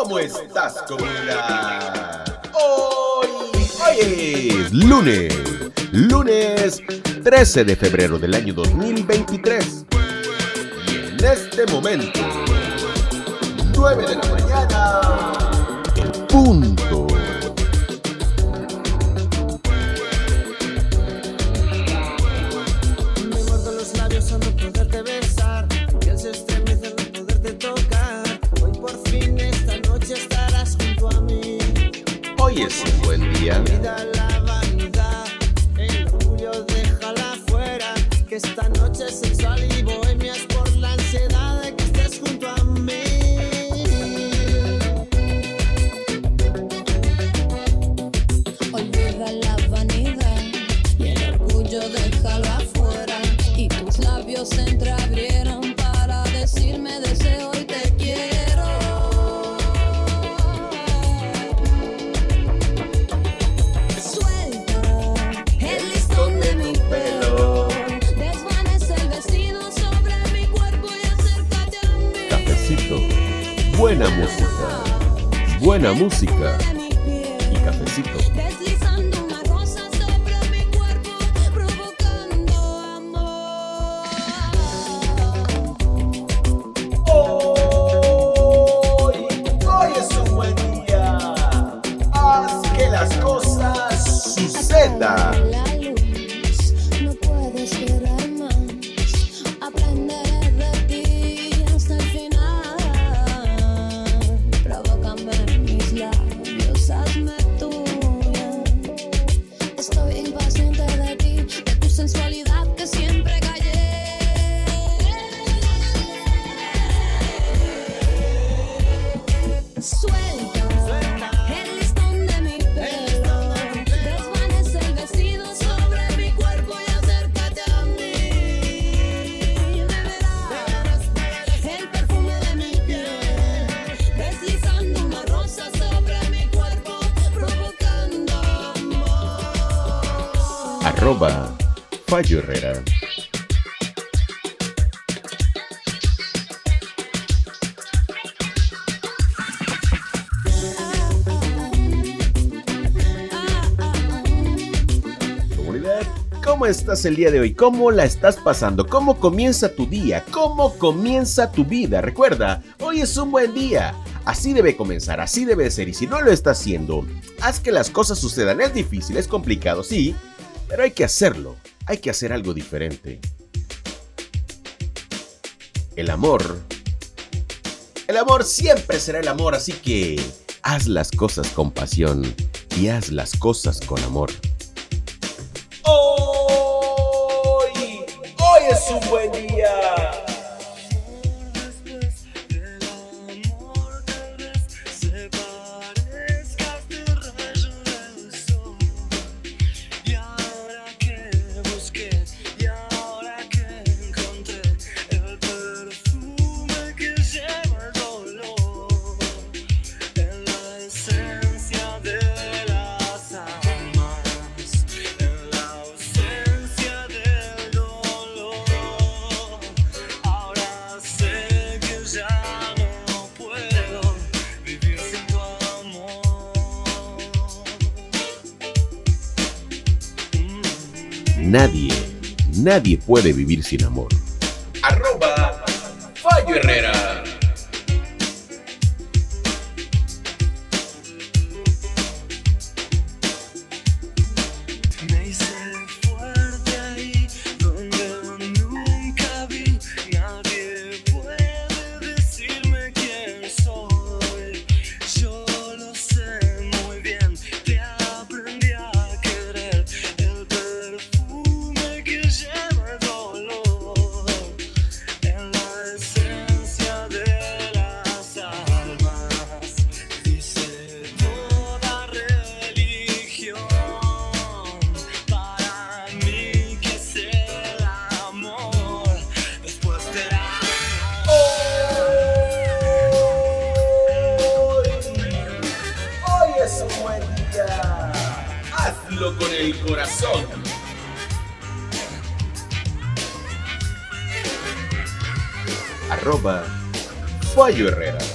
¿Cómo estás, comunidad? Hoy, hoy es lunes, lunes 13 de febrero del año 2023. Y en este momento, 9 de la mañana, el punto buena música, buena música y cafecito. arroba Fallo Herrera. ¿Cómo estás el día de hoy? ¿Cómo la estás pasando? ¿Cómo comienza tu día? ¿Cómo comienza tu vida? Recuerda, hoy es un buen día. Así debe comenzar, así debe ser. Y si no lo estás haciendo, haz que las cosas sucedan. Es difícil, es complicado, sí, pero hay que hacerlo, hay que hacer algo diferente. El amor. El amor siempre será el amor, así que haz las cosas con pasión y haz las cosas con amor. Hoy, hoy es un buen día. Nadie, nadie puede vivir sin amor. Arroba Fallo Herrera. del corazón. Arroba Fallo Herrera.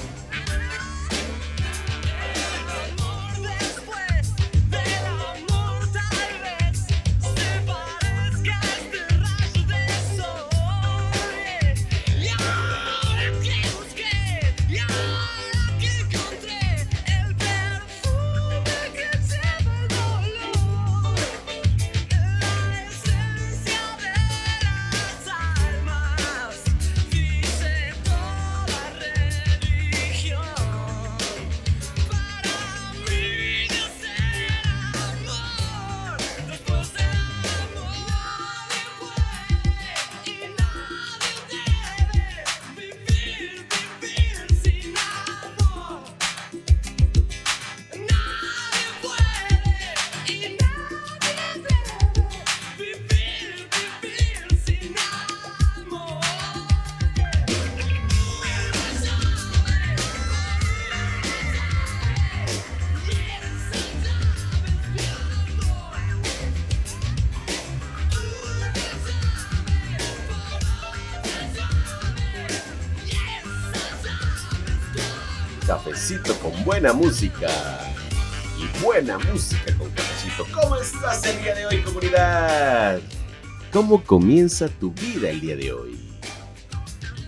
Cafecito con buena música. Y buena música con cafecito. ¿Cómo estás el día de hoy, comunidad? ¿Cómo comienza tu vida el día de hoy?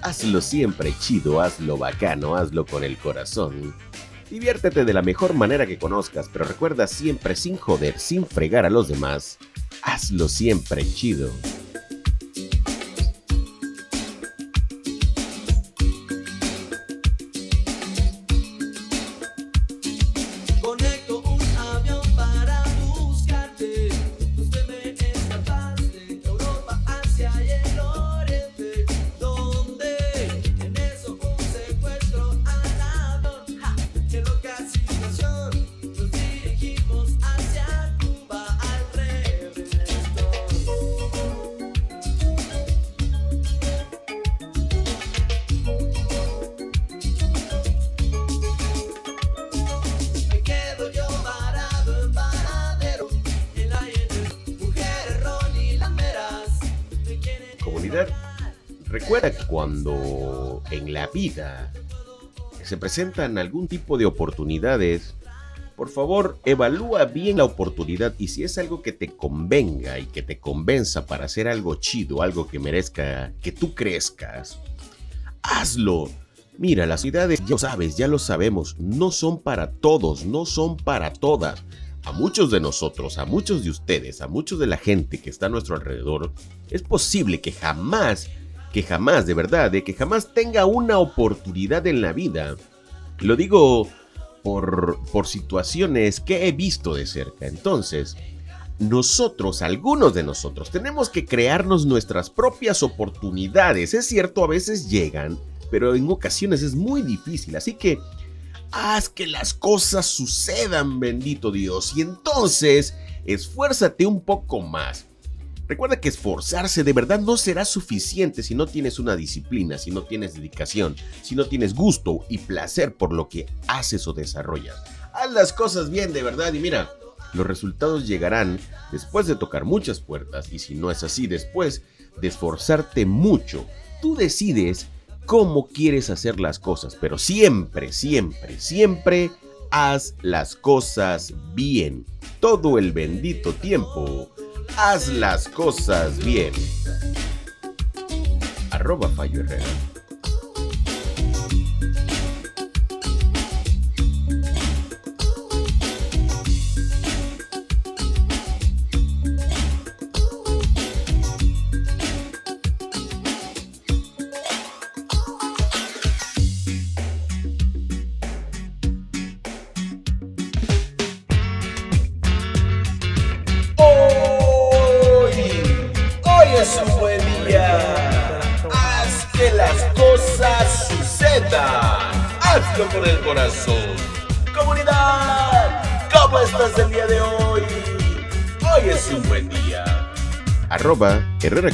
Hazlo siempre chido, hazlo bacano, hazlo con el corazón. Diviértete de la mejor manera que conozcas, pero recuerda siempre sin joder, sin fregar a los demás. Hazlo siempre chido. Recuerda que cuando en la vida se presentan algún tipo de oportunidades, por favor evalúa bien la oportunidad y si es algo que te convenga y que te convenza para hacer algo chido, algo que merezca que tú crezcas, hazlo. Mira, las ciudades, ya lo sabes, ya lo sabemos, no son para todos, no son para todas. A muchos de nosotros, a muchos de ustedes, a muchos de la gente que está a nuestro alrededor, es posible que jamás, que jamás, de verdad, de que jamás tenga una oportunidad en la vida. Lo digo por, por situaciones que he visto de cerca. Entonces, nosotros, algunos de nosotros, tenemos que crearnos nuestras propias oportunidades. Es cierto, a veces llegan, pero en ocasiones es muy difícil. Así que haz que las cosas sucedan, bendito Dios. Y entonces, esfuérzate un poco más. Recuerda que esforzarse de verdad no será suficiente si no tienes una disciplina, si no tienes dedicación, si no tienes gusto y placer por lo que haces o desarrollas. Haz las cosas bien de verdad y mira, los resultados llegarán después de tocar muchas puertas y si no es así, después de esforzarte mucho. Tú decides cómo quieres hacer las cosas, pero siempre, siempre, siempre haz las cosas bien. Todo el bendito tiempo. Haz las cosas bien. Arroba Herrera. Sucedan. Hazlo con el corazón. Comunidad, ¿cómo estás el día de hoy? Hoy es un buen día. Arroba Herrera.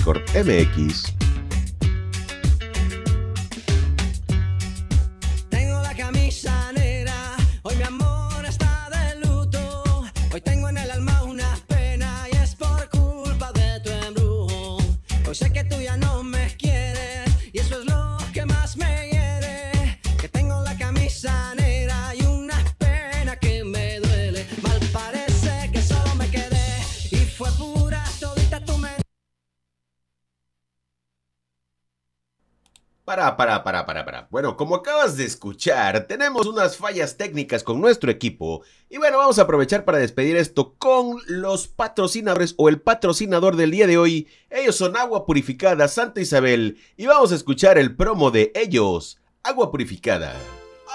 Para, para, para, para, para. Bueno, como acabas de escuchar, tenemos unas fallas técnicas con nuestro equipo. Y bueno, vamos a aprovechar para despedir esto con los patrocinadores o el patrocinador del día de hoy. Ellos son Agua Purificada Santa Isabel. Y vamos a escuchar el promo de ellos. Agua Purificada.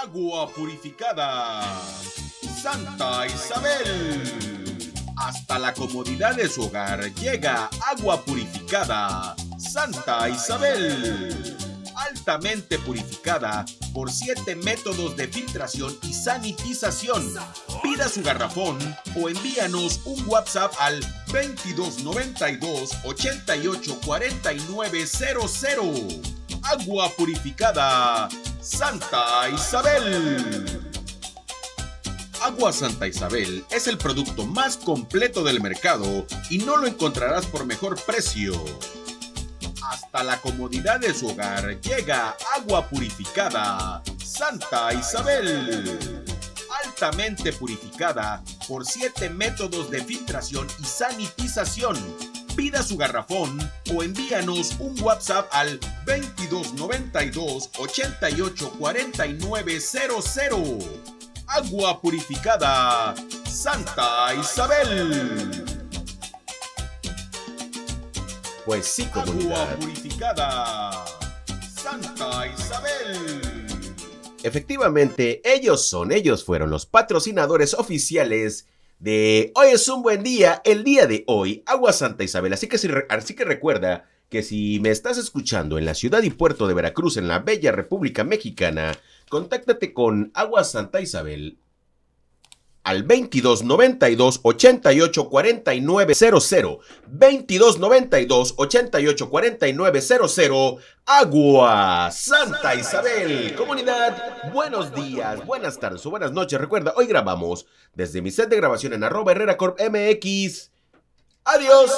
Agua Purificada. Santa Isabel. Hasta la comodidad de su hogar llega agua purificada. Santa Isabel altamente purificada por siete métodos de filtración y sanitización. Pida su garrafón o envíanos un WhatsApp al 2292 88 49 00. Agua purificada Santa Isabel. Agua Santa Isabel es el producto más completo del mercado y no lo encontrarás por mejor precio. Hasta la comodidad de su hogar llega agua purificada Santa Isabel. Altamente purificada por siete métodos de filtración y sanitización. Pida su garrafón o envíanos un WhatsApp al 2292 88 49 00. Agua purificada Santa Isabel. Pues sí, Agua comunidad. purificada. Santa Isabel. Efectivamente, ellos son, ellos fueron los patrocinadores oficiales de Hoy es un buen día, el día de hoy, Agua Santa Isabel. Así que, si así que recuerda que si me estás escuchando en la ciudad y puerto de Veracruz, en la bella República Mexicana, contáctate con Agua Santa Isabel al 22 92 88 49 00 22 92 88 49 00 Agua Santa Isabel. Comunidad, buenos días, buenas tardes o buenas noches. Recuerda, hoy grabamos desde mi set de grabación en arroba Herrera Corp MX Adiós